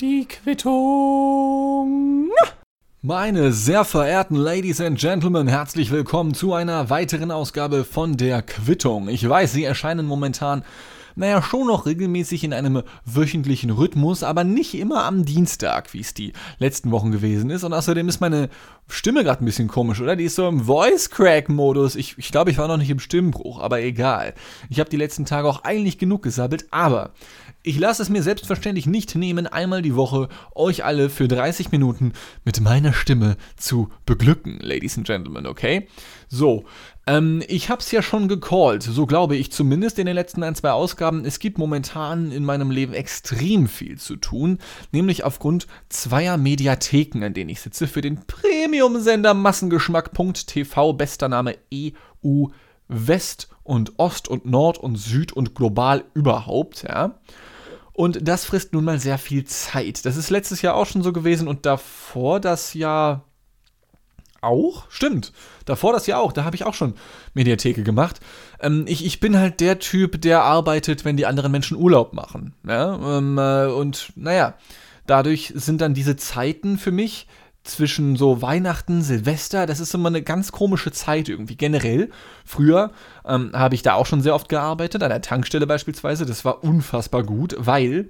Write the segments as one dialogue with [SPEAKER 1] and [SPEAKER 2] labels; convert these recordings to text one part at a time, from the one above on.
[SPEAKER 1] Die Quittung. Meine sehr verehrten Ladies and Gentlemen, herzlich willkommen zu einer weiteren Ausgabe von der Quittung. Ich weiß, Sie erscheinen momentan naja, schon noch regelmäßig in einem wöchentlichen Rhythmus, aber nicht immer am Dienstag, wie es die letzten Wochen gewesen ist. Und außerdem ist meine Stimme gerade ein bisschen komisch, oder? Die ist so im Voice Crack Modus. Ich, ich glaube, ich war noch nicht im Stimmbruch, aber egal. Ich habe die letzten Tage auch eigentlich genug gesabbelt, aber ich lasse es mir selbstverständlich nicht nehmen, einmal die Woche euch alle für 30 Minuten mit meiner Stimme zu beglücken, Ladies and Gentlemen, okay? So, ähm, ich hab's ja schon gecallt, so glaube ich zumindest in den letzten ein, zwei Ausgaben. Es gibt momentan in meinem Leben extrem viel zu tun, nämlich aufgrund zweier Mediatheken, an denen ich sitze, für den Premium-Sender Massengeschmack.tv, bester Name EU West und Ost und Nord und Süd und global überhaupt, ja. Und das frisst nun mal sehr viel Zeit. Das ist letztes Jahr auch schon so gewesen und davor das Jahr auch? Stimmt. Davor das Jahr auch. Da habe ich auch schon Mediatheke gemacht. Ähm, ich, ich bin halt der Typ, der arbeitet, wenn die anderen Menschen Urlaub machen. Ja? Ähm, äh, und naja, dadurch sind dann diese Zeiten für mich zwischen so Weihnachten, Silvester, das ist immer eine ganz komische Zeit irgendwie. Generell, früher ähm, habe ich da auch schon sehr oft gearbeitet, an der Tankstelle beispielsweise. Das war unfassbar gut, weil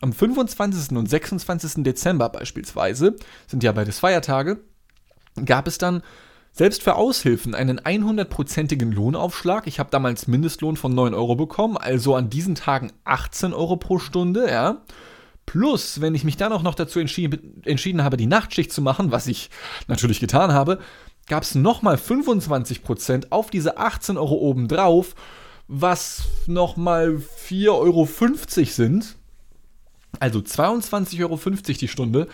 [SPEAKER 1] am 25. und 26. Dezember beispielsweise, sind ja beides Feiertage, gab es dann selbst für Aushilfen einen 100%igen Lohnaufschlag. Ich habe damals Mindestlohn von 9 Euro bekommen, also an diesen Tagen 18 Euro pro Stunde, ja. Plus, wenn ich mich dann auch noch dazu entschieden, entschieden habe, die Nachtschicht zu machen, was ich natürlich getan habe, gab es nochmal 25% auf diese 18 Euro obendrauf, was nochmal 4,50 Euro sind. Also 22,50 Euro die Stunde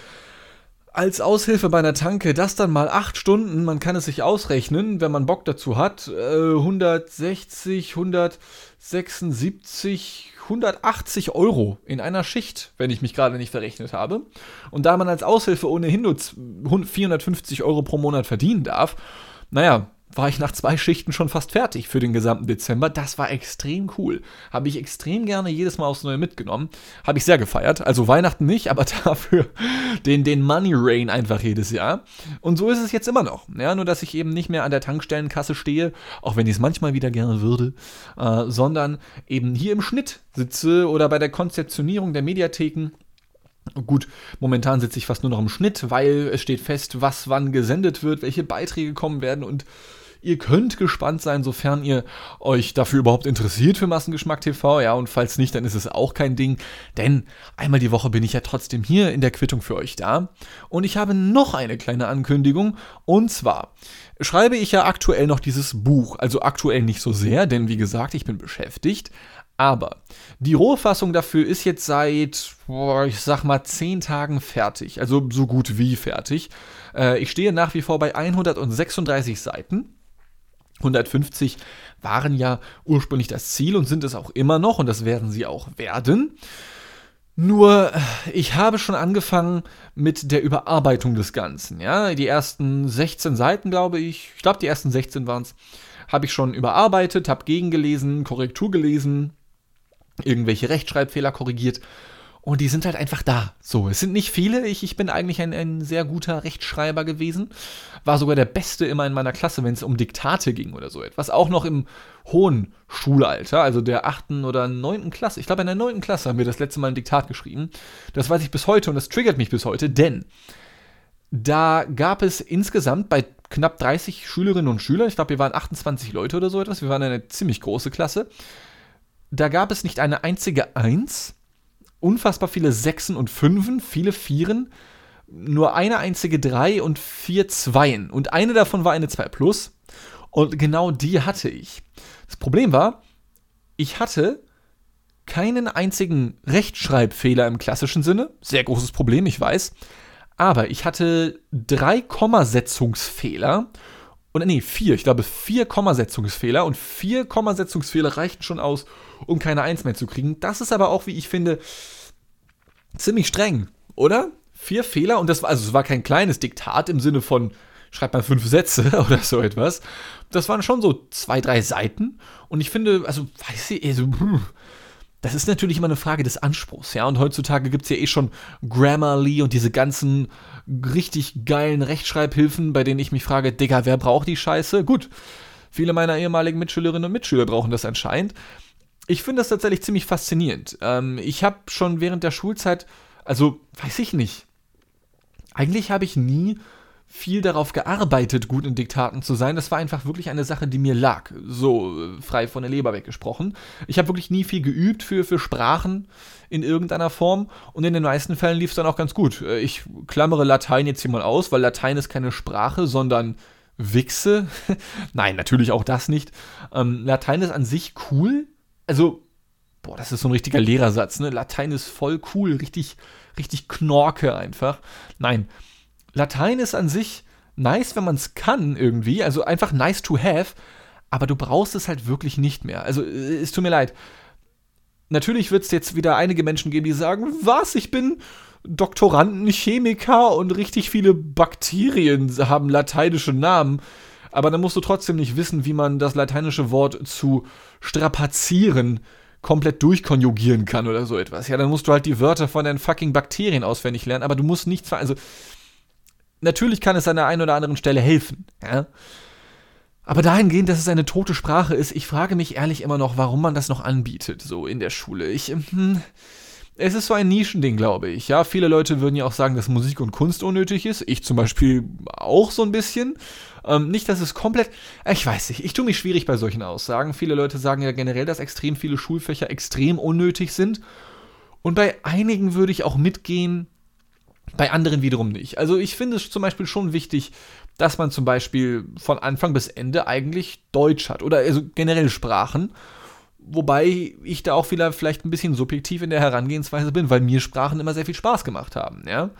[SPEAKER 1] als Aushilfe bei einer Tanke, das dann mal acht Stunden, man kann es sich ausrechnen, wenn man Bock dazu hat, äh, 160, 176, 180 Euro in einer Schicht, wenn ich mich gerade nicht verrechnet habe. Und da man als Aushilfe ohnehin nur 450 Euro pro Monat verdienen darf, naja, war ich nach zwei Schichten schon fast fertig für den gesamten Dezember. Das war extrem cool. Habe ich extrem gerne jedes Mal aufs Neue mitgenommen. Habe ich sehr gefeiert. Also Weihnachten nicht, aber dafür den, den Money Rain einfach jedes Jahr. Und so ist es jetzt immer noch. Ja, nur dass ich eben nicht mehr an der Tankstellenkasse stehe, auch wenn ich es manchmal wieder gerne würde, äh, sondern eben hier im Schnitt sitze oder bei der Konzeptionierung der Mediatheken Gut, momentan sitze ich fast nur noch im Schnitt, weil es steht fest, was wann gesendet wird, welche Beiträge kommen werden und Ihr könnt gespannt sein, sofern ihr euch dafür überhaupt interessiert für Massengeschmack TV. Ja, und falls nicht, dann ist es auch kein Ding, denn einmal die Woche bin ich ja trotzdem hier in der Quittung für euch da. Und ich habe noch eine kleine Ankündigung. Und zwar schreibe ich ja aktuell noch dieses Buch. Also aktuell nicht so sehr, denn wie gesagt, ich bin beschäftigt. Aber die Rohfassung dafür ist jetzt seit, ich sag mal, zehn Tagen fertig. Also so gut wie fertig. Äh, ich stehe nach wie vor bei 136 Seiten. 150 waren ja ursprünglich das Ziel und sind es auch immer noch und das werden sie auch werden. Nur, ich habe schon angefangen mit der Überarbeitung des Ganzen. Ja, die ersten 16 Seiten, glaube ich, ich glaube, die ersten 16 waren es, habe ich schon überarbeitet, habe gegengelesen, Korrektur gelesen, irgendwelche Rechtschreibfehler korrigiert und die sind halt einfach da. So, es sind nicht viele. Ich, ich bin eigentlich ein, ein sehr guter Rechtschreiber gewesen. War sogar der Beste immer in meiner Klasse, wenn es um Diktate ging oder so etwas. Auch noch im hohen Schulalter, also der achten oder neunten Klasse. Ich glaube, in der neunten Klasse haben wir das letzte Mal ein Diktat geschrieben. Das weiß ich bis heute und das triggert mich bis heute, denn da gab es insgesamt bei knapp 30 Schülerinnen und Schülern, ich glaube, wir waren 28 Leute oder so etwas, wir waren eine ziemlich große Klasse, da gab es nicht eine einzige Eins, unfassbar viele Sechsen und Fünfen, viele Vieren, nur eine einzige Drei und vier Zweien. Und eine davon war eine 2 Plus. Und genau die hatte ich. Das Problem war, ich hatte keinen einzigen Rechtschreibfehler im klassischen Sinne. Sehr großes Problem, ich weiß. Aber ich hatte drei Kommasetzungsfehler. Und nee, vier. Ich glaube, vier Kommasetzungsfehler. Und vier Kommasetzungsfehler reichten schon aus, um keine Eins mehr zu kriegen. Das ist aber auch, wie ich finde, ziemlich streng, oder? Vier Fehler und das war, also es war kein kleines Diktat im Sinne von, schreibt mal fünf Sätze oder so etwas. Das waren schon so zwei, drei Seiten und ich finde, also, weiß ich, also, das ist natürlich immer eine Frage des Anspruchs, ja. Und heutzutage gibt es ja eh schon Grammarly und diese ganzen richtig geilen Rechtschreibhilfen, bei denen ich mich frage, Digga, wer braucht die Scheiße? Gut, viele meiner ehemaligen Mitschülerinnen und Mitschüler brauchen das anscheinend. Ich finde das tatsächlich ziemlich faszinierend. Ähm, ich habe schon während der Schulzeit, also weiß ich nicht, eigentlich habe ich nie viel darauf gearbeitet, gut in Diktaten zu sein. Das war einfach wirklich eine Sache, die mir lag. So äh, frei von der Leber weggesprochen. Ich habe wirklich nie viel geübt für, für Sprachen in irgendeiner Form und in den meisten Fällen lief es dann auch ganz gut. Äh, ich klammere Latein jetzt hier mal aus, weil Latein ist keine Sprache, sondern Wichse. Nein, natürlich auch das nicht. Ähm, Latein ist an sich cool. Also, boah, das ist so ein richtiger Lehrersatz, ne? Latein ist voll cool, richtig, richtig Knorke einfach. Nein, Latein ist an sich nice, wenn man es kann irgendwie, also einfach nice to have, aber du brauchst es halt wirklich nicht mehr. Also äh, es tut mir leid. Natürlich wird es jetzt wieder einige Menschen geben, die sagen, was, ich bin Doktorandenchemiker und richtig viele Bakterien haben lateinische Namen. Aber dann musst du trotzdem nicht wissen, wie man das lateinische Wort zu strapazieren komplett durchkonjugieren kann oder so etwas. Ja, dann musst du halt die Wörter von den fucking Bakterien auswendig lernen, aber du musst nichts, also natürlich kann es an der einen oder anderen Stelle helfen. Ja? Aber dahingehend, dass es eine tote Sprache ist, ich frage mich ehrlich immer noch, warum man das noch anbietet, so in der Schule. Ich, hm, es ist so ein Nischending, glaube ich. Ja, viele Leute würden ja auch sagen, dass Musik und Kunst unnötig ist. Ich zum Beispiel auch so ein bisschen. Ähm, nicht, dass es komplett. Ich weiß nicht, ich tue mich schwierig bei solchen Aussagen. Viele Leute sagen ja generell, dass extrem viele Schulfächer extrem unnötig sind. Und bei einigen würde ich auch mitgehen, bei anderen wiederum nicht. Also ich finde es zum Beispiel schon wichtig, dass man zum Beispiel von Anfang bis Ende eigentlich Deutsch hat oder also generell Sprachen. Wobei ich da auch vielleicht ein bisschen subjektiv in der Herangehensweise bin, weil mir Sprachen immer sehr viel Spaß gemacht haben. Ja?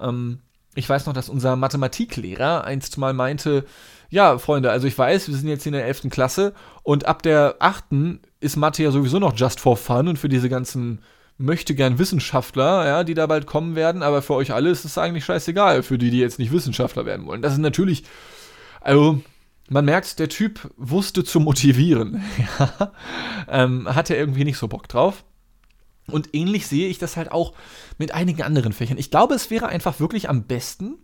[SPEAKER 1] Ähm, ich weiß noch, dass unser Mathematiklehrer einst mal meinte, ja, Freunde, also ich weiß, wir sind jetzt in der 11. Klasse und ab der 8. ist Mathe ja sowieso noch just for fun und für diese ganzen möchte gern Wissenschaftler, ja, die da bald kommen werden, aber für euch alle ist es eigentlich scheißegal, für die, die jetzt nicht Wissenschaftler werden wollen. Das ist natürlich, also, man merkt, der Typ wusste zu motivieren. ja, ähm, hatte irgendwie nicht so Bock drauf. Und ähnlich sehe ich das halt auch mit einigen anderen Fächern. Ich glaube, es wäre einfach wirklich am besten,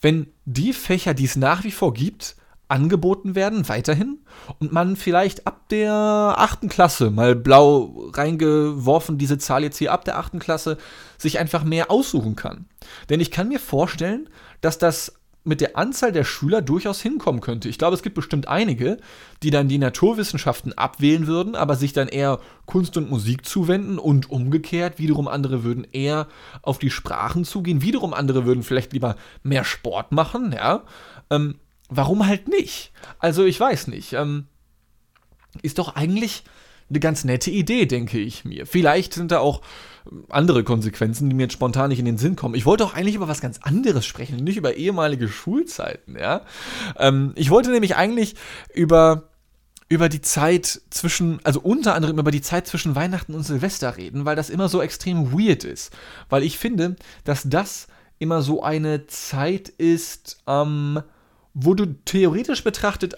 [SPEAKER 1] wenn die Fächer, die es nach wie vor gibt, angeboten werden, weiterhin. Und man vielleicht ab der achten Klasse, mal blau reingeworfen, diese Zahl jetzt hier ab der achten Klasse, sich einfach mehr aussuchen kann. Denn ich kann mir vorstellen, dass das mit der Anzahl der Schüler durchaus hinkommen könnte. Ich glaube, es gibt bestimmt einige, die dann die Naturwissenschaften abwählen würden, aber sich dann eher Kunst und Musik zuwenden und umgekehrt. Wiederum andere würden eher auf die Sprachen zugehen. Wiederum andere würden vielleicht lieber mehr Sport machen, ja. Ähm, warum halt nicht? Also ich weiß nicht. Ähm, ist doch eigentlich eine ganz nette Idee, denke ich mir. Vielleicht sind da auch andere Konsequenzen, die mir jetzt spontan nicht in den Sinn kommen. Ich wollte auch eigentlich über was ganz anderes sprechen, nicht über ehemalige Schulzeiten, ja. Ähm, ich wollte nämlich eigentlich über über die Zeit zwischen, also unter anderem über die Zeit zwischen Weihnachten und Silvester reden, weil das immer so extrem weird ist. Weil ich finde, dass das immer so eine Zeit ist, ähm, wo du theoretisch betrachtet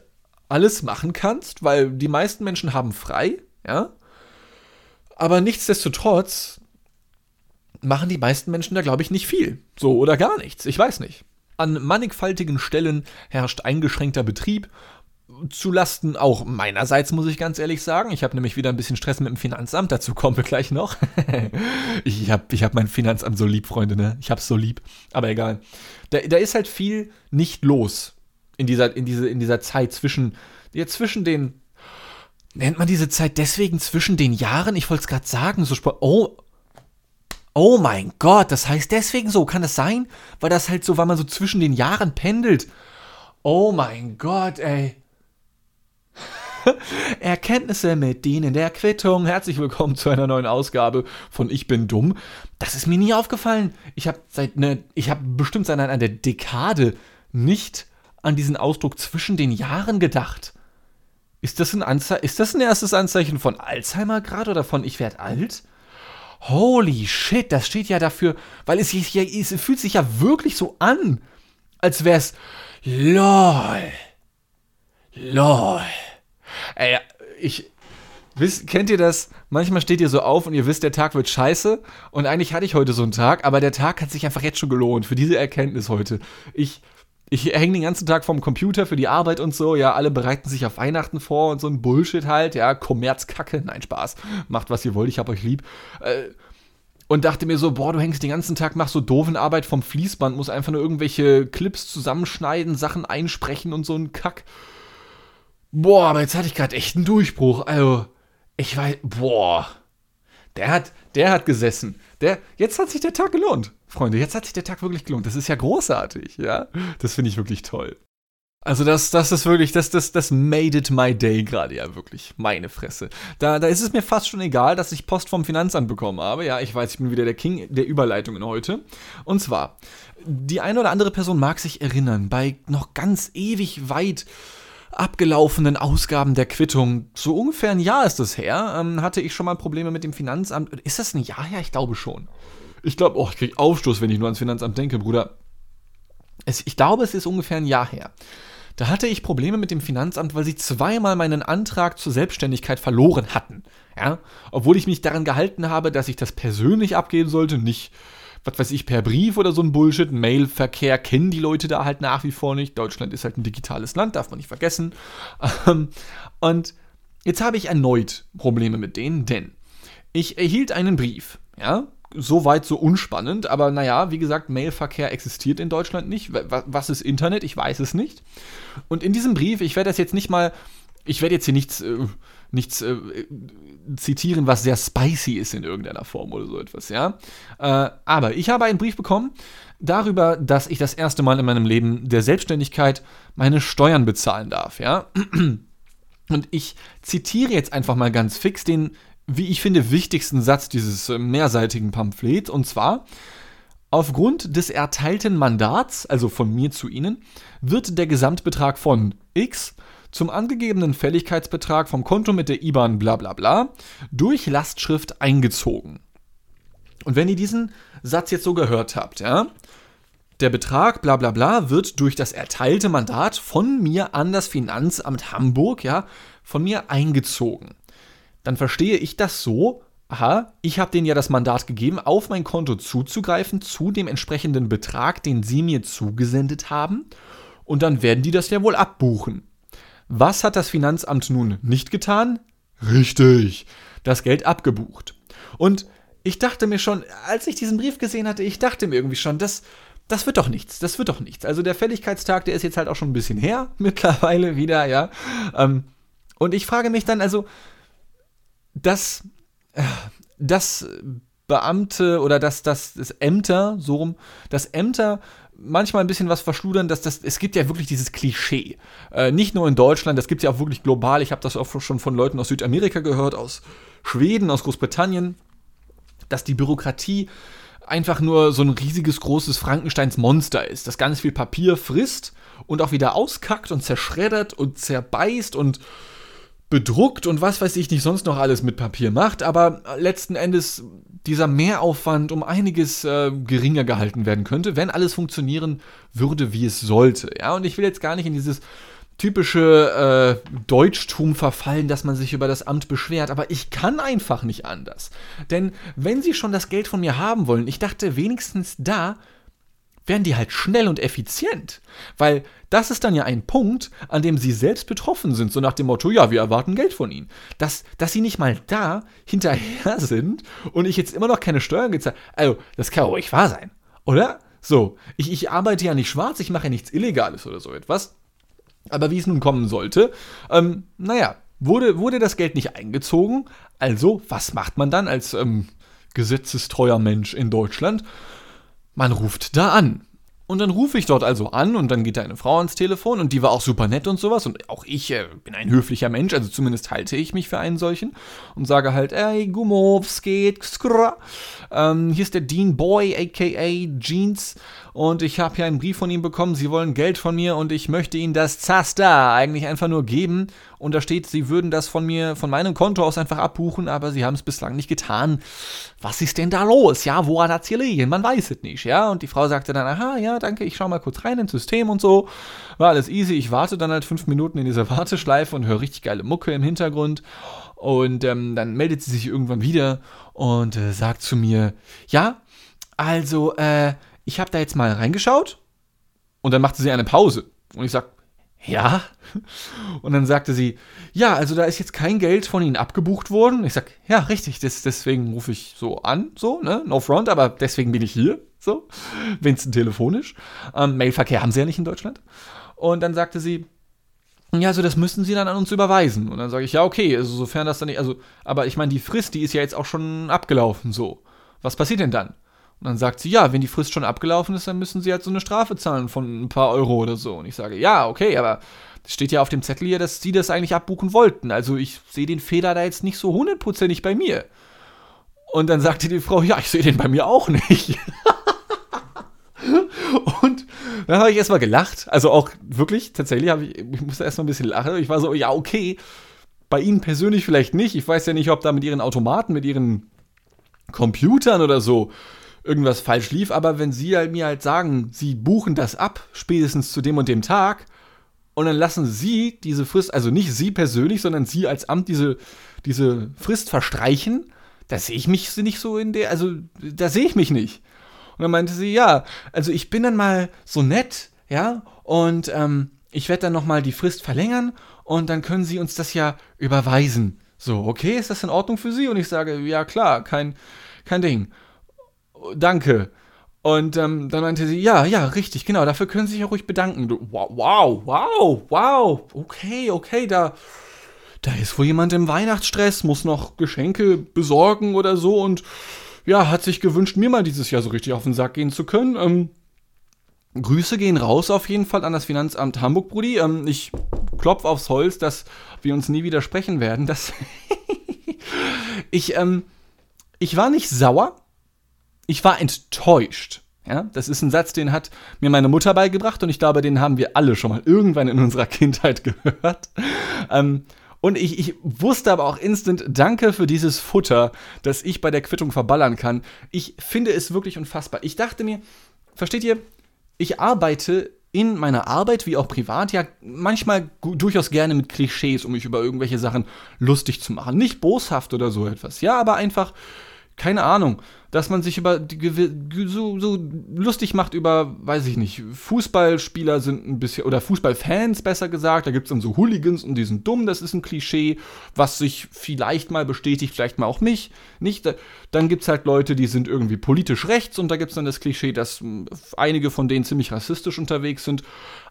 [SPEAKER 1] alles machen kannst, weil die meisten Menschen haben frei, ja. Aber nichtsdestotrotz machen die meisten Menschen da, glaube ich, nicht viel. So oder gar nichts. Ich weiß nicht. An mannigfaltigen Stellen herrscht eingeschränkter Betrieb. Zulasten auch meinerseits, muss ich ganz ehrlich sagen. Ich habe nämlich wieder ein bisschen Stress mit dem Finanzamt, dazu kommen wir gleich noch. ich habe ich hab mein Finanzamt so lieb, Freunde, ne? Ich hab's so lieb. Aber egal. Da, da ist halt viel nicht los in dieser, in diese, in dieser Zeit zwischen, ja, zwischen den, nennt man diese Zeit deswegen zwischen den Jahren? Ich wollte es gerade sagen, so oh, oh mein Gott, das heißt deswegen so, kann das sein? Weil das halt so, weil man so zwischen den Jahren pendelt. Oh mein Gott, ey. Erkenntnisse mit Ihnen der Quittung. Herzlich willkommen zu einer neuen Ausgabe von Ich bin dumm. Das ist mir nie aufgefallen. Ich habe seit ne, ich habe bestimmt seit einer Dekade nicht an diesen Ausdruck zwischen den Jahren gedacht. Ist das ein, Anze ist das ein erstes Anzeichen von Alzheimer gerade oder von ich werde alt? Holy shit, das steht ja dafür, weil es, ja, es fühlt sich ja wirklich so an, als wäre es LOL. LOL. Ey, ich, Wisst, kennt ihr das? Manchmal steht ihr so auf und ihr wisst, der Tag wird scheiße. Und eigentlich hatte ich heute so einen Tag, aber der Tag hat sich einfach jetzt schon gelohnt für diese Erkenntnis heute. Ich, ich hänge den ganzen Tag vorm Computer für die Arbeit und so. Ja, alle bereiten sich auf Weihnachten vor und so ein Bullshit halt. Ja, Kommerzkacke. Nein, Spaß. Macht, was ihr wollt. Ich hab euch lieb. Äh, und dachte mir so, boah, du hängst den ganzen Tag, machst so doofen Arbeit vom Fließband, musst einfach nur irgendwelche Clips zusammenschneiden, Sachen einsprechen und so ein Kack. Boah, aber jetzt hatte ich gerade echt einen Durchbruch. Also, ich weiß, boah. Der hat, der hat gesessen. Der, jetzt hat sich der Tag gelohnt, Freunde. Jetzt hat sich der Tag wirklich gelohnt. Das ist ja großartig, ja. Das finde ich wirklich toll. Also das, das ist wirklich, das, das, das made it my day gerade ja wirklich. Meine Fresse. Da, da ist es mir fast schon egal, dass ich Post vom Finanzamt bekommen habe. Ja, ich weiß, ich bin wieder der King der Überleitungen heute. Und zwar, die eine oder andere Person mag sich erinnern, bei noch ganz ewig weit abgelaufenen Ausgaben der Quittung, so ungefähr ein Jahr ist es her, ähm, hatte ich schon mal Probleme mit dem Finanzamt. Ist das ein Jahr her? Ich glaube schon. Ich glaube, oh, ich kriege Aufstoß, wenn ich nur ans Finanzamt denke, Bruder. Es, ich glaube, es ist ungefähr ein Jahr her. Da hatte ich Probleme mit dem Finanzamt, weil sie zweimal meinen Antrag zur Selbstständigkeit verloren hatten. Ja? Obwohl ich mich daran gehalten habe, dass ich das persönlich abgeben sollte, nicht, was weiß ich, per Brief oder so ein Bullshit. Mailverkehr kennen die Leute da halt nach wie vor nicht. Deutschland ist halt ein digitales Land, darf man nicht vergessen. Ähm, und jetzt habe ich erneut Probleme mit denen, denn ich erhielt einen Brief, ja, soweit so unspannend, aber naja, wie gesagt, Mailverkehr existiert in Deutschland nicht. Was ist Internet? Ich weiß es nicht. Und in diesem Brief, ich werde das jetzt nicht mal, ich werde jetzt hier nichts, äh, nichts äh, zitieren, was sehr spicy ist in irgendeiner Form oder so etwas, ja. Äh, aber ich habe einen Brief bekommen darüber, dass ich das erste Mal in meinem Leben der Selbstständigkeit meine Steuern bezahlen darf, ja. Und ich zitiere jetzt einfach mal ganz fix den wie ich finde, wichtigsten Satz dieses äh, mehrseitigen Pamphlets. Und zwar, aufgrund des erteilten Mandats, also von mir zu Ihnen, wird der Gesamtbetrag von X zum angegebenen Fälligkeitsbetrag vom Konto mit der IBAN bla bla bla durch Lastschrift eingezogen. Und wenn ihr diesen Satz jetzt so gehört habt, ja, der Betrag bla bla bla wird durch das erteilte Mandat von mir an das Finanzamt Hamburg, ja, von mir eingezogen dann verstehe ich das so, aha, ich habe denen ja das Mandat gegeben, auf mein Konto zuzugreifen zu dem entsprechenden Betrag, den sie mir zugesendet haben, und dann werden die das ja wohl abbuchen. Was hat das Finanzamt nun nicht getan? Richtig, das Geld abgebucht. Und ich dachte mir schon, als ich diesen Brief gesehen hatte, ich dachte mir irgendwie schon, das, das wird doch nichts, das wird doch nichts. Also der Fälligkeitstag, der ist jetzt halt auch schon ein bisschen her, mittlerweile wieder, ja. Ähm, und ich frage mich dann, also, dass, dass Beamte oder dass, dass das Ämter, so rum, dass Ämter manchmal ein bisschen was verschludern, dass das, es gibt ja wirklich dieses Klischee. Äh, nicht nur in Deutschland, das gibt es ja auch wirklich global. Ich habe das auch schon von Leuten aus Südamerika gehört, aus Schweden, aus Großbritannien, dass die Bürokratie einfach nur so ein riesiges, großes Frankensteins Monster ist, das ganz viel Papier frisst und auch wieder auskackt und zerschreddert und zerbeißt und bedruckt und was weiß ich nicht sonst noch alles mit Papier macht, aber letzten Endes dieser Mehraufwand um einiges äh, geringer gehalten werden könnte, wenn alles funktionieren würde, wie es sollte. Ja, und ich will jetzt gar nicht in dieses typische äh, Deutschtum verfallen, dass man sich über das Amt beschwert, aber ich kann einfach nicht anders. Denn wenn sie schon das Geld von mir haben wollen, ich dachte wenigstens da werden die halt schnell und effizient. Weil das ist dann ja ein Punkt, an dem sie selbst betroffen sind, so nach dem Motto, ja, wir erwarten Geld von ihnen. Dass, dass sie nicht mal da hinterher sind und ich jetzt immer noch keine Steuern gezahlt Also, das kann ruhig wahr sein, oder? So, ich, ich arbeite ja nicht schwarz, ich mache ja nichts Illegales oder so etwas. Aber wie es nun kommen sollte, ähm, naja, wurde, wurde das Geld nicht eingezogen. Also, was macht man dann als ähm, gesetzestreuer Mensch in Deutschland? Man ruft da an. Und dann rufe ich dort also an und dann geht da eine Frau ans Telefon und die war auch super nett und sowas und auch ich äh, bin ein höflicher Mensch, also zumindest halte ich mich für einen solchen und sage halt, ey, Gummo, was geht, skra. Ähm, hier ist der Dean Boy, aka Jeans und ich habe hier einen Brief von ihm bekommen, sie wollen Geld von mir und ich möchte ihnen das Zaster eigentlich einfach nur geben und da steht, sie würden das von mir, von meinem Konto aus einfach abbuchen, aber sie haben es bislang nicht getan. was ist denn da los? Ja, wo hat das hier liegen? Man weiß es nicht, ja. Und die Frau sagte dann, aha, ja, danke, ich schau mal kurz rein ins System und so. War alles easy. Ich warte dann halt fünf Minuten in dieser Warteschleife und höre richtig geile Mucke im Hintergrund. Und ähm, dann meldet sie sich irgendwann wieder und äh, sagt zu mir, ja, also, äh, ich habe da jetzt mal reingeschaut. Und dann machte sie eine Pause. Und ich sag, ja. Und dann sagte sie, ja, also da ist jetzt kein Geld von Ihnen abgebucht worden. Ich sag, ja, richtig, das, deswegen rufe ich so an, so, ne, no front, aber deswegen bin ich hier, so, wenigstens telefonisch. Ähm, Mailverkehr haben Sie ja nicht in Deutschland. Und dann sagte sie, ja, also das müssten Sie dann an uns überweisen. Und dann sage ich, ja, okay, also sofern das dann nicht, also, aber ich meine, die Frist, die ist ja jetzt auch schon abgelaufen, so. Was passiert denn dann? Und dann sagt sie, ja, wenn die Frist schon abgelaufen ist, dann müssen sie halt so eine Strafe zahlen von ein paar Euro oder so. Und ich sage, ja, okay, aber es steht ja auf dem Zettel hier, dass sie das eigentlich abbuchen wollten. Also ich sehe den Fehler da jetzt nicht so hundertprozentig bei mir. Und dann sagte die Frau, ja, ich sehe den bei mir auch nicht. dann habe ich erstmal gelacht. Also auch wirklich, tatsächlich, ich, ich musste erstmal ein bisschen lachen. Ich war so, ja, okay, bei Ihnen persönlich vielleicht nicht. Ich weiß ja nicht, ob da mit Ihren Automaten, mit Ihren Computern oder so irgendwas falsch lief, aber wenn sie halt mir halt sagen, sie buchen das ab, spätestens zu dem und dem Tag, und dann lassen sie diese Frist, also nicht sie persönlich, sondern sie als Amt diese, diese Frist verstreichen, da sehe ich mich nicht so in der, also da sehe ich mich nicht. Und dann meinte sie, ja, also ich bin dann mal so nett, ja, und ähm, ich werde dann nochmal die Frist verlängern und dann können Sie uns das ja überweisen. So, okay, ist das in Ordnung für Sie? Und ich sage, ja klar, kein, kein Ding danke. Und ähm, dann meinte sie, ja, ja, richtig, genau, dafür können Sie sich ja ruhig bedanken. Wow, wow, wow, wow, okay, okay, da, da ist wohl jemand im Weihnachtsstress, muss noch Geschenke besorgen oder so und ja, hat sich gewünscht, mir mal dieses Jahr so richtig auf den Sack gehen zu können. Ähm, Grüße gehen raus auf jeden Fall an das Finanzamt Hamburg, Brudi. Ähm, ich klopfe aufs Holz, dass wir uns nie widersprechen werden. Das ich, ähm, ich war nicht sauer, ich war enttäuscht. Ja, das ist ein Satz, den hat mir meine Mutter beigebracht und ich glaube, den haben wir alle schon mal irgendwann in unserer Kindheit gehört. Ähm, und ich, ich wusste aber auch instant, danke für dieses Futter, das ich bei der Quittung verballern kann. Ich finde es wirklich unfassbar. Ich dachte mir, versteht ihr, ich arbeite in meiner Arbeit wie auch privat ja manchmal durchaus gerne mit Klischees, um mich über irgendwelche Sachen lustig zu machen. Nicht boshaft oder so etwas, ja, aber einfach keine Ahnung, dass man sich über die, so, so lustig macht über, weiß ich nicht, Fußballspieler sind ein bisschen, oder Fußballfans besser gesagt, da gibt es dann so Hooligans und die sind dumm, das ist ein Klischee, was sich vielleicht mal bestätigt, vielleicht mal auch mich, nicht. Dann gibt es halt Leute, die sind irgendwie politisch rechts und da gibt es dann das Klischee, dass einige von denen ziemlich rassistisch unterwegs sind.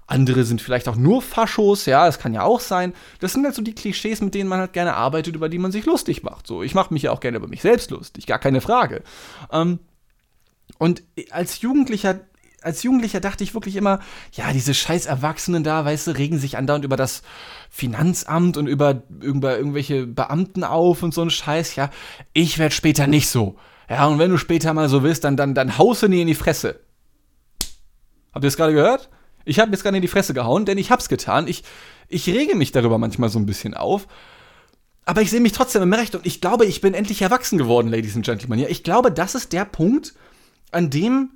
[SPEAKER 1] Andere sind vielleicht auch nur Faschos, ja, das kann ja auch sein. Das sind halt so die Klischees, mit denen man halt gerne arbeitet, über die man sich lustig macht. So, ich mache mich ja auch gerne über mich selbst lustig, gar keine Frage. Ähm, und als Jugendlicher als Jugendlicher dachte ich wirklich immer, ja, diese scheiß Erwachsenen da, weißt du, regen sich andauernd über das Finanzamt und über, über irgendwelche Beamten auf und so ein Scheiß, ja. Ich werde später nicht so. Ja, und wenn du später mal so willst, dann, dann, dann haust du nie in die Fresse. Habt ihr es gerade gehört? Ich habe jetzt gerade in die Fresse gehauen, denn ich hab's getan. Ich, ich rege mich darüber manchmal so ein bisschen auf. Aber ich sehe mich trotzdem im Recht und ich glaube, ich bin endlich erwachsen geworden, Ladies and Gentlemen. Ja, ich glaube, das ist der Punkt, an dem,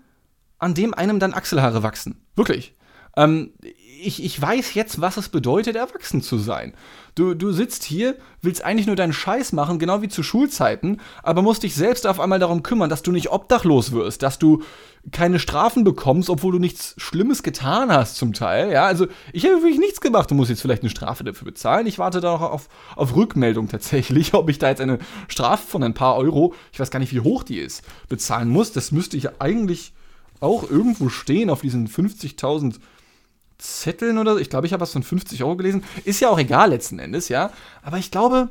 [SPEAKER 1] an dem einem dann Achselhaare wachsen. Wirklich. Ähm, ich, ich weiß jetzt, was es bedeutet, erwachsen zu sein. Du, du sitzt hier, willst eigentlich nur deinen Scheiß machen, genau wie zu Schulzeiten, aber musst dich selbst auf einmal darum kümmern, dass du nicht obdachlos wirst, dass du keine Strafen bekommst, obwohl du nichts Schlimmes getan hast zum Teil. Ja, also ich habe wirklich nichts gemacht. Du musst jetzt vielleicht eine Strafe dafür bezahlen. Ich warte da noch auf, auf Rückmeldung tatsächlich, ob ich da jetzt eine Strafe von ein paar Euro, ich weiß gar nicht, wie hoch die ist, bezahlen muss. Das müsste ich eigentlich auch irgendwo stehen auf diesen 50.000 Zetteln oder so. Ich glaube, ich habe was von 50 Euro gelesen. Ist ja auch egal letzten Endes, ja. Aber ich glaube,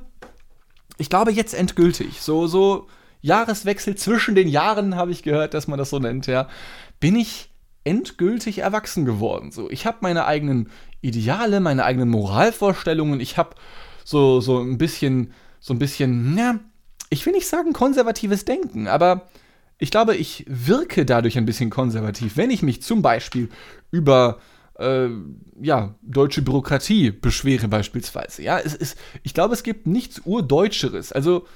[SPEAKER 1] ich glaube jetzt endgültig, so, so Jahreswechsel zwischen den Jahren, habe ich gehört, dass man das so nennt, ja, bin ich endgültig erwachsen geworden. So, ich habe meine eigenen Ideale, meine eigenen Moralvorstellungen. Ich habe so, so ein bisschen, so ein bisschen, ja, ich will nicht sagen konservatives Denken, aber ich glaube, ich wirke dadurch ein bisschen konservativ, wenn ich mich zum Beispiel über äh, ja, deutsche Bürokratie beschwere beispielsweise. Ja, es ist, ich glaube, es gibt nichts Urdeutscheres. Also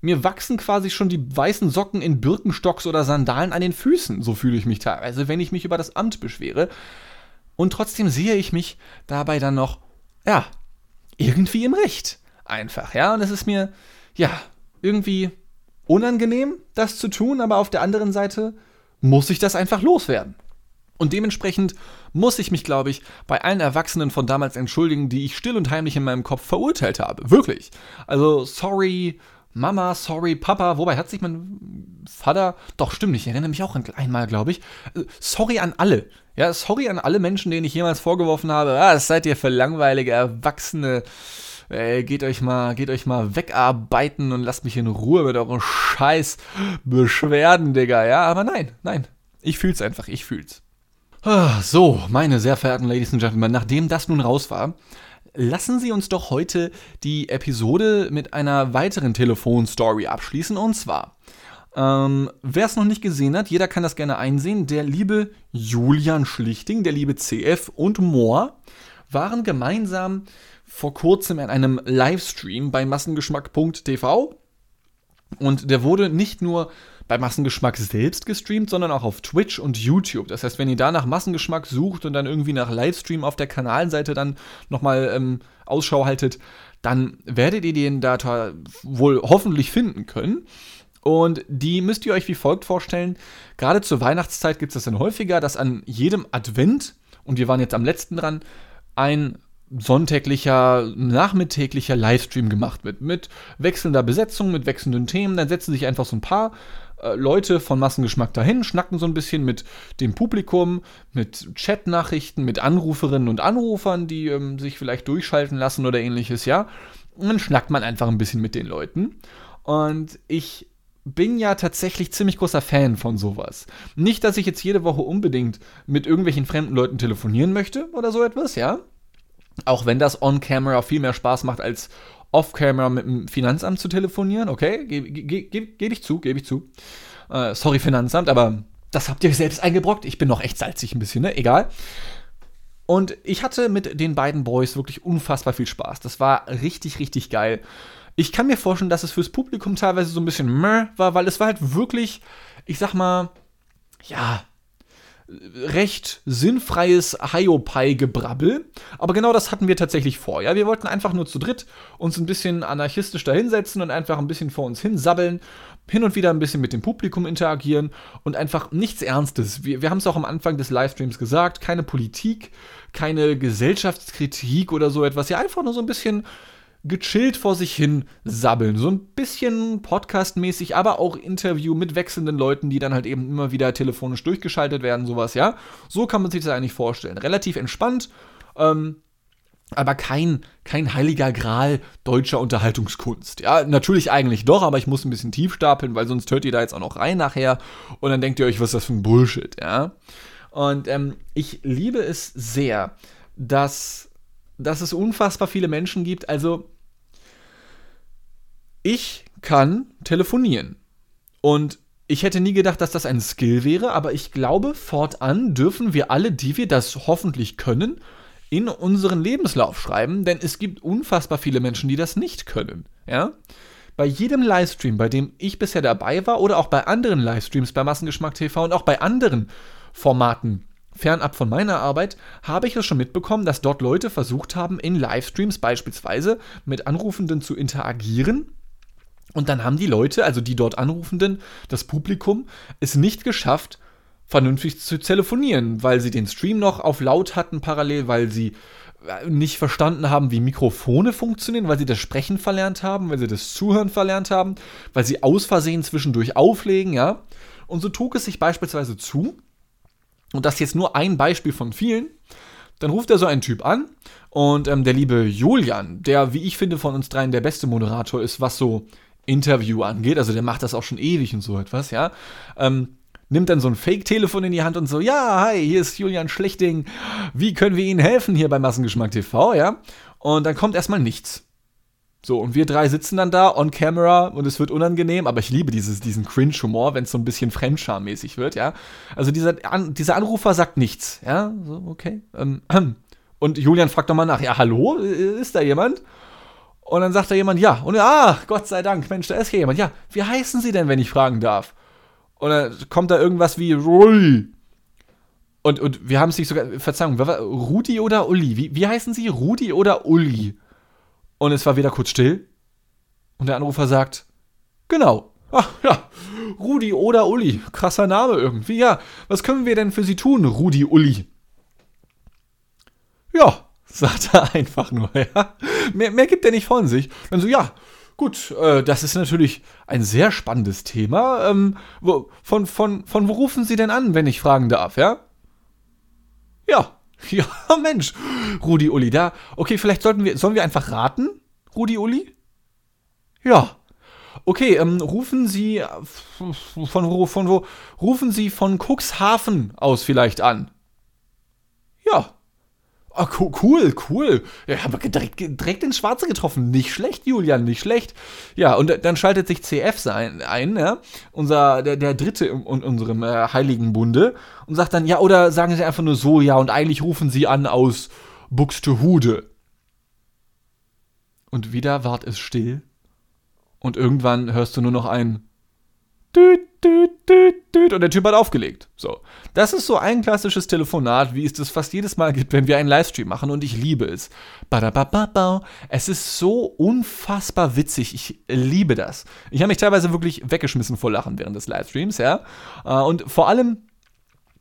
[SPEAKER 1] mir wachsen quasi schon die weißen Socken in Birkenstocks oder Sandalen an den Füßen. So fühle ich mich teilweise, wenn ich mich über das Amt beschwere. Und trotzdem sehe ich mich dabei dann noch, ja, irgendwie im Recht. Einfach, ja. Und es ist mir, ja, irgendwie unangenehm, das zu tun, aber auf der anderen Seite muss ich das einfach loswerden. Und dementsprechend muss ich mich, glaube ich, bei allen Erwachsenen von damals entschuldigen, die ich still und heimlich in meinem Kopf verurteilt habe. Wirklich. Also, sorry, Mama, sorry, Papa. Wobei hat sich mein Vater. Doch, stimmt, ich erinnere mich auch einmal, glaube ich. Äh, sorry an alle. Ja, sorry an alle Menschen, denen ich jemals vorgeworfen habe. Ah, seid ihr für langweilige Erwachsene. Ey, geht euch mal, geht euch mal wegarbeiten und lasst mich in Ruhe mit euren scheiß Beschwerden, Digga. Ja, aber nein, nein. Ich fühl's einfach, ich fühl's. Ah, so, meine sehr verehrten Ladies and Gentlemen, nachdem das nun raus war, lassen Sie uns doch heute die Episode mit einer weiteren Telefonstory abschließen. Und zwar, ähm, wer es noch nicht gesehen hat, jeder kann das gerne einsehen. Der liebe Julian Schlichting, der liebe CF und Moore waren gemeinsam vor kurzem in einem Livestream bei massengeschmack.tv. Und der wurde nicht nur bei Massengeschmack selbst gestreamt, sondern auch auf Twitch und YouTube. Das heißt, wenn ihr da nach Massengeschmack sucht und dann irgendwie nach Livestream auf der Kanalseite dann nochmal ähm, Ausschau haltet, dann werdet ihr den da wohl hoffentlich finden können. Und die müsst ihr euch wie folgt vorstellen. Gerade zur Weihnachtszeit gibt es das dann häufiger, dass an jedem Advent, und wir waren jetzt am letzten dran, ein sonntäglicher, nachmittäglicher Livestream gemacht wird. Mit wechselnder Besetzung, mit wechselnden Themen. Dann setzen sich einfach so ein paar äh, Leute von Massengeschmack dahin, schnacken so ein bisschen mit dem Publikum, mit Chatnachrichten, mit Anruferinnen und Anrufern, die ähm, sich vielleicht durchschalten lassen oder ähnliches, ja. Und dann schnackt man einfach ein bisschen mit den Leuten. Und ich bin ja tatsächlich ziemlich großer Fan von sowas. Nicht, dass ich jetzt jede Woche unbedingt mit irgendwelchen fremden Leuten telefonieren möchte oder so etwas, ja. Auch wenn das on-camera viel mehr Spaß macht, als off-camera mit dem Finanzamt zu telefonieren, okay, gebe ge ge ge ich zu, gebe ich zu. Äh, sorry, Finanzamt, aber das habt ihr selbst eingebrockt. Ich bin noch echt salzig ein bisschen, ne? Egal. Und ich hatte mit den beiden Boys wirklich unfassbar viel Spaß. Das war richtig, richtig geil. Ich kann mir vorstellen, dass es fürs Publikum teilweise so ein bisschen meh war, weil es war halt wirklich, ich sag mal, ja, recht sinnfreies Hiopai-Gebrabbel. Aber genau das hatten wir tatsächlich vor. Ja, wir wollten einfach nur zu dritt uns ein bisschen anarchistisch da hinsetzen und einfach ein bisschen vor uns hinsabbeln, hin und wieder ein bisschen mit dem Publikum interagieren und einfach nichts Ernstes. Wir, wir haben es auch am Anfang des Livestreams gesagt, keine Politik, keine Gesellschaftskritik oder so etwas. Ja, einfach nur so ein bisschen gechillt vor sich hin sabbeln. So ein bisschen podcastmäßig, aber auch Interview mit wechselnden Leuten, die dann halt eben immer wieder telefonisch durchgeschaltet werden, sowas, ja. So kann man sich das eigentlich vorstellen. Relativ entspannt, ähm, aber kein, kein heiliger Gral deutscher Unterhaltungskunst. Ja, natürlich eigentlich doch, aber ich muss ein bisschen tief stapeln, weil sonst hört ihr da jetzt auch noch rein nachher und dann denkt ihr euch, was ist das für ein Bullshit, ja. Und ähm, ich liebe es sehr, dass, dass es unfassbar viele Menschen gibt. Also, ich kann telefonieren. Und ich hätte nie gedacht, dass das ein Skill wäre, aber ich glaube, fortan dürfen wir alle, die wir das hoffentlich können, in unseren Lebenslauf schreiben, denn es gibt unfassbar viele Menschen, die das nicht können. Ja? Bei jedem Livestream, bei dem ich bisher dabei war, oder auch bei anderen Livestreams bei Massengeschmack TV und auch bei anderen Formaten, fernab von meiner Arbeit, habe ich es schon mitbekommen, dass dort Leute versucht haben, in Livestreams beispielsweise mit Anrufenden zu interagieren und dann haben die Leute, also die dort Anrufenden, das Publikum, es nicht geschafft, vernünftig zu telefonieren, weil sie den Stream noch auf laut hatten parallel, weil sie äh, nicht verstanden haben, wie Mikrofone funktionieren, weil sie das Sprechen verlernt haben, weil sie das Zuhören verlernt haben, weil sie aus Versehen zwischendurch auflegen, ja. Und so trug es sich beispielsweise zu, und das ist jetzt nur ein Beispiel von vielen, dann ruft er so einen Typ an und ähm, der liebe Julian, der, wie ich finde, von uns dreien der beste Moderator ist, was so Interview angeht, also der macht das auch schon ewig und so etwas, ja, ähm, nimmt dann so ein Fake-Telefon in die Hand und so, ja, hi, hier ist Julian Schlichting, wie können wir Ihnen helfen hier bei Massengeschmack TV, ja, und dann kommt erstmal nichts. So, und wir drei sitzen dann da on camera und es wird unangenehm, aber ich liebe dieses, diesen Cringe-Humor, wenn es so ein bisschen Fremdscham-mäßig wird, ja. Also dieser, an, dieser Anrufer sagt nichts, ja, so, okay. Ähm, und Julian fragt nochmal nach, ja, hallo, ist da jemand? Und dann sagt da jemand, ja. Und ah, Gott sei Dank, Mensch, da ist hier jemand. Ja, wie heißen Sie denn, wenn ich fragen darf? Und dann kommt da irgendwas wie Rui. Und, und wir haben es nicht sogar, Verzeihung, Rudi oder Uli? Wie, wie heißen Sie? Rudi oder Uli? Und es war wieder kurz still. Und der Anrufer sagt, genau. Ach ja, Rudi oder Uli. Krasser Name irgendwie. Ja, was können wir denn für Sie tun, Rudi Uli? Ja, sagt er einfach nur, ja. Mehr, mehr gibt er nicht von sich. Dann so, ja, gut, äh, das ist natürlich ein sehr spannendes Thema. Ähm, wo, von, von, von wo rufen Sie denn an, wenn ich fragen darf, ja? Ja, ja, Mensch, Rudi Uli, da. Okay, vielleicht sollten wir, sollen wir einfach raten, Rudi Uli? Ja. Okay, ähm, rufen Sie von wo, von wo? Rufen Sie von Cuxhaven aus vielleicht an? Ja. Ah, cool, cool. Ja, haben wir direkt, direkt ins Schwarze getroffen. Nicht schlecht, Julian, nicht schlecht. Ja, und dann schaltet sich CF ein, ein ja, unser, der, der Dritte in, in unserem äh, Heiligen Bunde, und sagt dann, ja, oder sagen Sie einfach nur so, ja, und eigentlich rufen Sie an aus Buxtehude. Und wieder ward es still. Und irgendwann hörst du nur noch ein Düt, düt, düt, düt, und der Typ hat aufgelegt. So. Das ist so ein klassisches Telefonat, wie es das fast jedes Mal gibt, wenn wir einen Livestream machen und ich liebe es. Es ist so unfassbar witzig. Ich liebe das. Ich habe mich teilweise wirklich weggeschmissen vor Lachen während des Livestreams, ja. Äh, und vor allem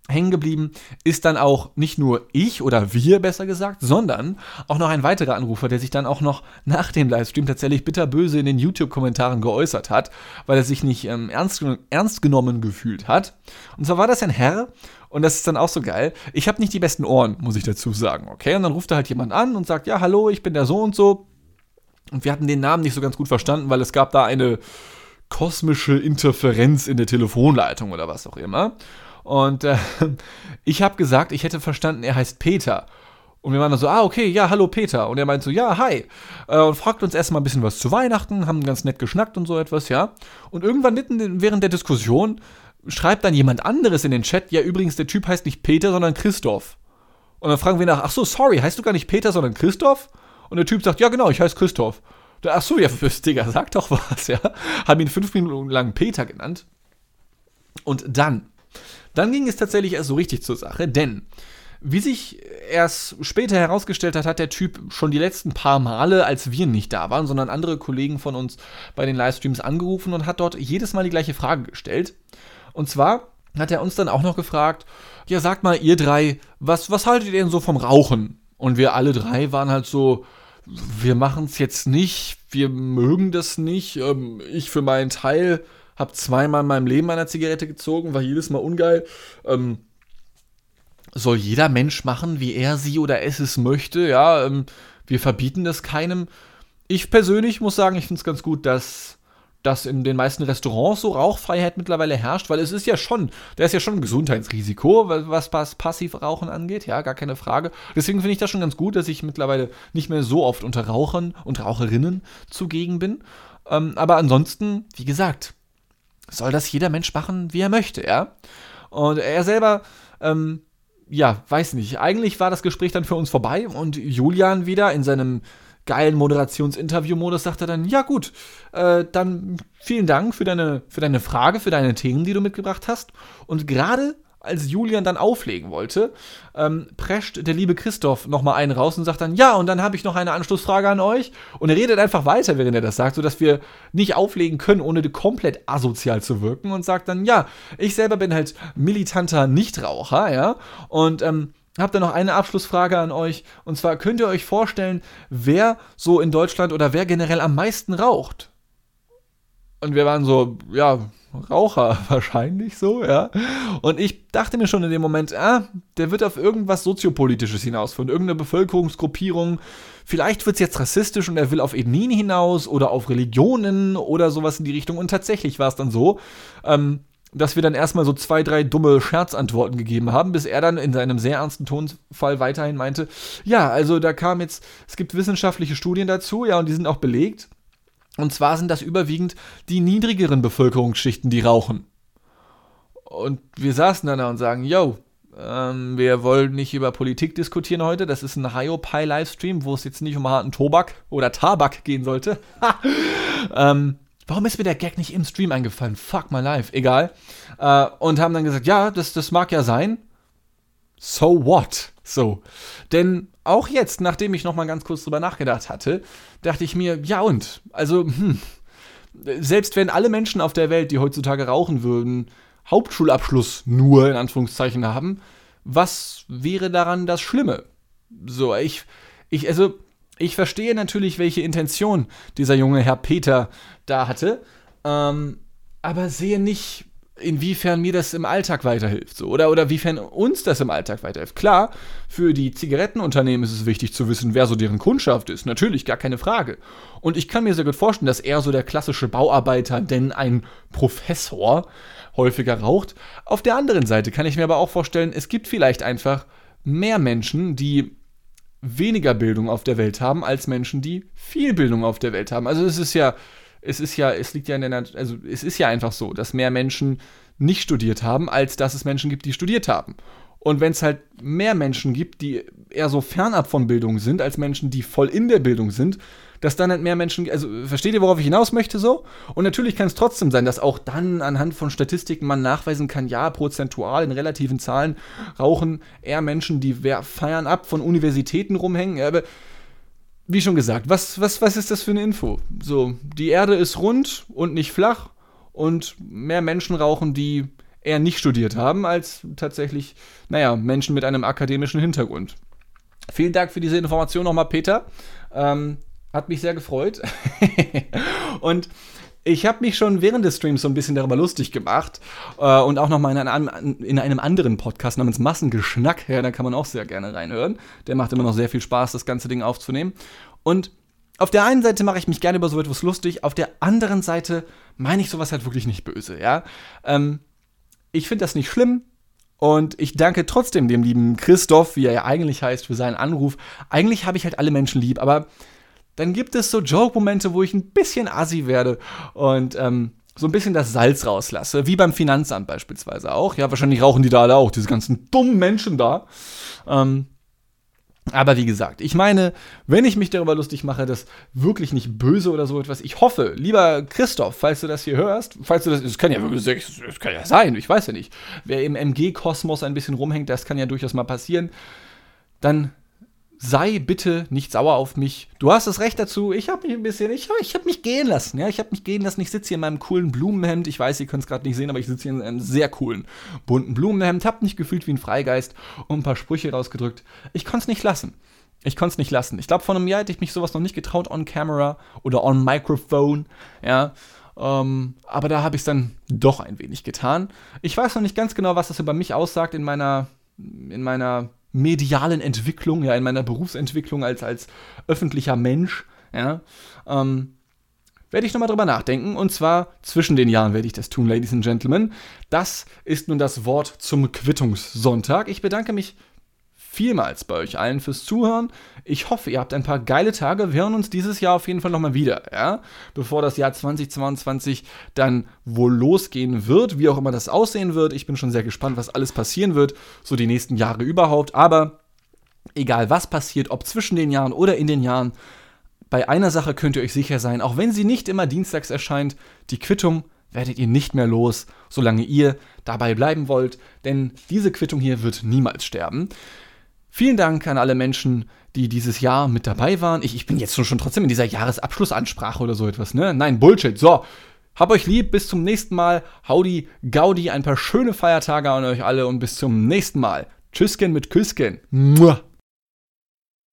[SPEAKER 1] hängen geblieben ist dann auch nicht nur ich oder wir besser gesagt, sondern auch noch ein weiterer Anrufer, der sich dann auch noch nach dem Livestream tatsächlich bitterböse in den YouTube-Kommentaren geäußert hat, weil er sich nicht ähm, ernst, ernst genommen gefühlt hat. Und zwar war das ein Herr, und das ist dann auch so geil. Ich habe nicht die besten Ohren, muss ich dazu sagen, okay? Und dann ruft da halt jemand an und sagt, ja, hallo, ich bin der so und so. Und wir hatten den Namen nicht so ganz gut verstanden, weil es gab da eine kosmische Interferenz in der Telefonleitung oder was auch immer. Und äh, ich habe gesagt, ich hätte verstanden, er heißt Peter. Und wir waren dann so, ah, okay, ja, hallo Peter. Und er meint so, ja, hi. Äh, und fragt uns erstmal ein bisschen was zu Weihnachten, haben ganz nett geschnackt und so etwas, ja. Und irgendwann mitten während der Diskussion schreibt dann jemand anderes in den Chat, ja, übrigens, der Typ heißt nicht Peter, sondern Christoph. Und dann fragen wir nach, ach so, sorry, heißt du gar nicht Peter, sondern Christoph? Und der Typ sagt, ja, genau, ich heiße Christoph. Ach so, ja, Digga, sag doch was, ja. Haben ihn fünf Minuten lang Peter genannt. Und dann dann ging es tatsächlich erst so richtig zur Sache, denn wie sich erst später herausgestellt hat, hat der Typ schon die letzten paar Male, als wir nicht da waren, sondern andere Kollegen von uns bei den Livestreams angerufen und hat dort jedes Mal die gleiche Frage gestellt. Und zwar hat er uns dann auch noch gefragt, ja, sagt mal, ihr drei, was, was haltet ihr denn so vom Rauchen? Und wir alle drei waren halt so, wir machen es jetzt nicht, wir mögen das nicht. Ähm, ich für meinen Teil habe zweimal in meinem Leben eine Zigarette gezogen, war jedes Mal ungeil. Ähm, soll jeder Mensch machen, wie er sie oder es es möchte, ja. Ähm, wir verbieten das keinem. Ich persönlich muss sagen, ich finde es ganz gut, dass dass in den meisten Restaurants so Rauchfreiheit mittlerweile herrscht, weil es ist ja schon, da ist ja schon ein Gesundheitsrisiko, was, was Passivrauchen angeht, ja, gar keine Frage. Deswegen finde ich das schon ganz gut, dass ich mittlerweile nicht mehr so oft unter Rauchern und Raucherinnen zugegen bin. Ähm, aber ansonsten, wie gesagt, soll das jeder Mensch machen, wie er möchte, ja. Und er selber, ähm, ja, weiß nicht. Eigentlich war das Gespräch dann für uns vorbei und Julian wieder in seinem geilen Moderationsinterview-Modus sagte dann, ja gut, äh, dann vielen Dank für deine, für deine Frage, für deine Themen, die du mitgebracht hast. Und gerade als Julian dann auflegen wollte, ähm, prescht der liebe Christoph nochmal einen raus und sagt dann, ja, und dann habe ich noch eine Anschlussfrage an euch. Und er redet einfach weiter, während er das sagt, sodass wir nicht auflegen können, ohne komplett asozial zu wirken und sagt dann, ja, ich selber bin halt militanter Nichtraucher, ja, und ähm, habe dann noch eine Abschlussfrage an euch. Und zwar könnt ihr euch vorstellen, wer so in Deutschland oder wer generell am meisten raucht? Und wir waren so, ja, Raucher wahrscheinlich so, ja. Und ich dachte mir schon in dem Moment, ah, der wird auf irgendwas Soziopolitisches hinaus, von irgendeiner Bevölkerungsgruppierung. Vielleicht wird es jetzt rassistisch und er will auf Ethnien hinaus oder auf Religionen oder sowas in die Richtung. Und tatsächlich war es dann so, ähm, dass wir dann erstmal so zwei, drei dumme Scherzantworten gegeben haben, bis er dann in seinem sehr ernsten Tonfall weiterhin meinte, ja, also da kam jetzt, es gibt wissenschaftliche Studien dazu, ja, und die sind auch belegt. Und zwar sind das überwiegend die niedrigeren Bevölkerungsschichten, die rauchen. Und wir saßen dann da und sagen, yo, Ähm, wir wollen nicht über Politik diskutieren heute. Das ist ein Hiopai-Livestream, wo es jetzt nicht um harten Tobak oder Tabak gehen sollte. ähm, warum ist mir der Gag nicht im Stream eingefallen? Fuck my life. Egal. Äh, und haben dann gesagt, ja, das, das mag ja sein. So what? So. Denn auch jetzt, nachdem ich nochmal ganz kurz drüber nachgedacht hatte, dachte ich mir, ja und? Also, hm, selbst wenn alle Menschen auf der Welt, die heutzutage rauchen würden, Hauptschulabschluss nur in Anführungszeichen haben, was wäre daran das Schlimme? So, ich, ich, also, ich verstehe natürlich, welche Intention dieser junge Herr Peter da hatte, ähm, aber sehe nicht, inwiefern mir das im Alltag weiterhilft, so, oder, oder wiefern uns das im Alltag weiterhilft. Klar, für die Zigarettenunternehmen ist es wichtig zu wissen, wer so deren Kundschaft ist, natürlich, gar keine Frage. Und ich kann mir sehr gut vorstellen, dass er so der klassische Bauarbeiter, denn ein Professor, häufiger raucht. Auf der anderen Seite kann ich mir aber auch vorstellen, es gibt vielleicht einfach mehr Menschen, die weniger Bildung auf der Welt haben, als Menschen, die viel Bildung auf der Welt haben. Also es ist ja, es ist ja, es liegt ja in der, also es ist ja einfach so, dass mehr Menschen nicht studiert haben, als dass es Menschen gibt, die studiert haben. Und wenn es halt mehr Menschen gibt, die eher so fernab von Bildung sind, als Menschen, die voll in der Bildung sind, dass dann halt mehr Menschen, also versteht ihr, worauf ich hinaus möchte so? Und natürlich kann es trotzdem sein, dass auch dann anhand von Statistiken man nachweisen kann, ja, prozentual in relativen Zahlen rauchen eher Menschen, die feiern ab von Universitäten rumhängen. Aber wie schon gesagt, was, was, was ist das für eine Info? So, die Erde ist rund und nicht flach und mehr Menschen rauchen, die eher nicht studiert haben, als tatsächlich, naja, Menschen mit einem akademischen Hintergrund. Vielen Dank für diese Information nochmal, Peter. Ähm, hat mich sehr gefreut. und ich habe mich schon während des Streams so ein bisschen darüber lustig gemacht äh, und auch nochmal in, einem, in einem anderen Podcast namens Massengeschnack, ja, da kann man auch sehr gerne reinhören. Der macht immer noch sehr viel Spaß, das ganze Ding aufzunehmen. Und auf der einen Seite mache ich mich gerne über so etwas lustig, auf der anderen Seite meine ich sowas halt wirklich nicht böse, ja. Ähm, ich finde das nicht schlimm. Und ich danke trotzdem dem lieben Christoph, wie er ja eigentlich heißt, für seinen Anruf. Eigentlich habe ich halt alle Menschen lieb, aber dann gibt es so Joke-Momente, wo ich ein bisschen assi werde und ähm, so ein bisschen das Salz rauslasse, wie beim Finanzamt beispielsweise auch. Ja, wahrscheinlich rauchen die da alle auch, diese ganzen dummen Menschen da. Ähm, aber wie gesagt, ich meine, wenn ich mich darüber lustig mache, das wirklich nicht böse oder so etwas. Ich hoffe, lieber Christoph, falls du das hier hörst, falls du das, es kann ja wirklich, das kann ja sein, ich weiß ja nicht. Wer im MG-Kosmos ein bisschen rumhängt, das kann ja durchaus mal passieren. Dann sei bitte nicht sauer auf mich. Du hast das Recht dazu. Ich habe mich ein bisschen, ich, ich habe mich gehen lassen. Ja, ich habe mich gehen lassen. Ich sitze hier in meinem coolen Blumenhemd. Ich weiß, ihr könnt es gerade nicht sehen, aber ich sitze hier in einem sehr coolen bunten Blumenhemd. Hab mich gefühlt wie ein Freigeist und ein paar Sprüche rausgedrückt. Ich konnte es nicht lassen. Ich konnte es nicht lassen. Ich glaube, vor einem Jahr hätte ich mich sowas noch nicht getraut on camera oder on microphone. Ja. Ähm, aber da habe ich es dann doch ein wenig getan. Ich weiß noch nicht ganz genau, was das über mich aussagt in meiner, in meiner medialen Entwicklung, ja, in meiner Berufsentwicklung als, als öffentlicher Mensch, ja, ähm, werde ich nochmal drüber nachdenken. Und zwar zwischen den Jahren werde ich das tun, Ladies and Gentlemen. Das ist nun das Wort zum Quittungssonntag. Ich bedanke mich vielmals bei euch allen fürs Zuhören. Ich hoffe, ihr habt ein paar geile Tage. Wir hören uns dieses Jahr auf jeden Fall nochmal wieder, ja? Bevor das Jahr 2022 dann wohl losgehen wird, wie auch immer das aussehen wird. Ich bin schon sehr gespannt, was alles passieren wird, so die nächsten Jahre überhaupt. Aber egal was passiert, ob zwischen den Jahren oder in den Jahren, bei einer Sache könnt ihr euch sicher sein, auch wenn sie nicht immer dienstags erscheint, die Quittung werdet ihr nicht mehr los, solange ihr dabei bleiben wollt, denn diese Quittung hier wird niemals sterben. Vielen Dank an alle Menschen, die dieses Jahr mit dabei waren. Ich, ich bin jetzt schon, trotzdem in dieser Jahresabschlussansprache oder so etwas, ne? Nein, Bullshit. So, hab euch lieb, bis zum nächsten Mal. Howdy, Gaudi, ein paar schöne Feiertage an euch alle und bis zum nächsten Mal. Tschüssken mit Küsschen. Muah.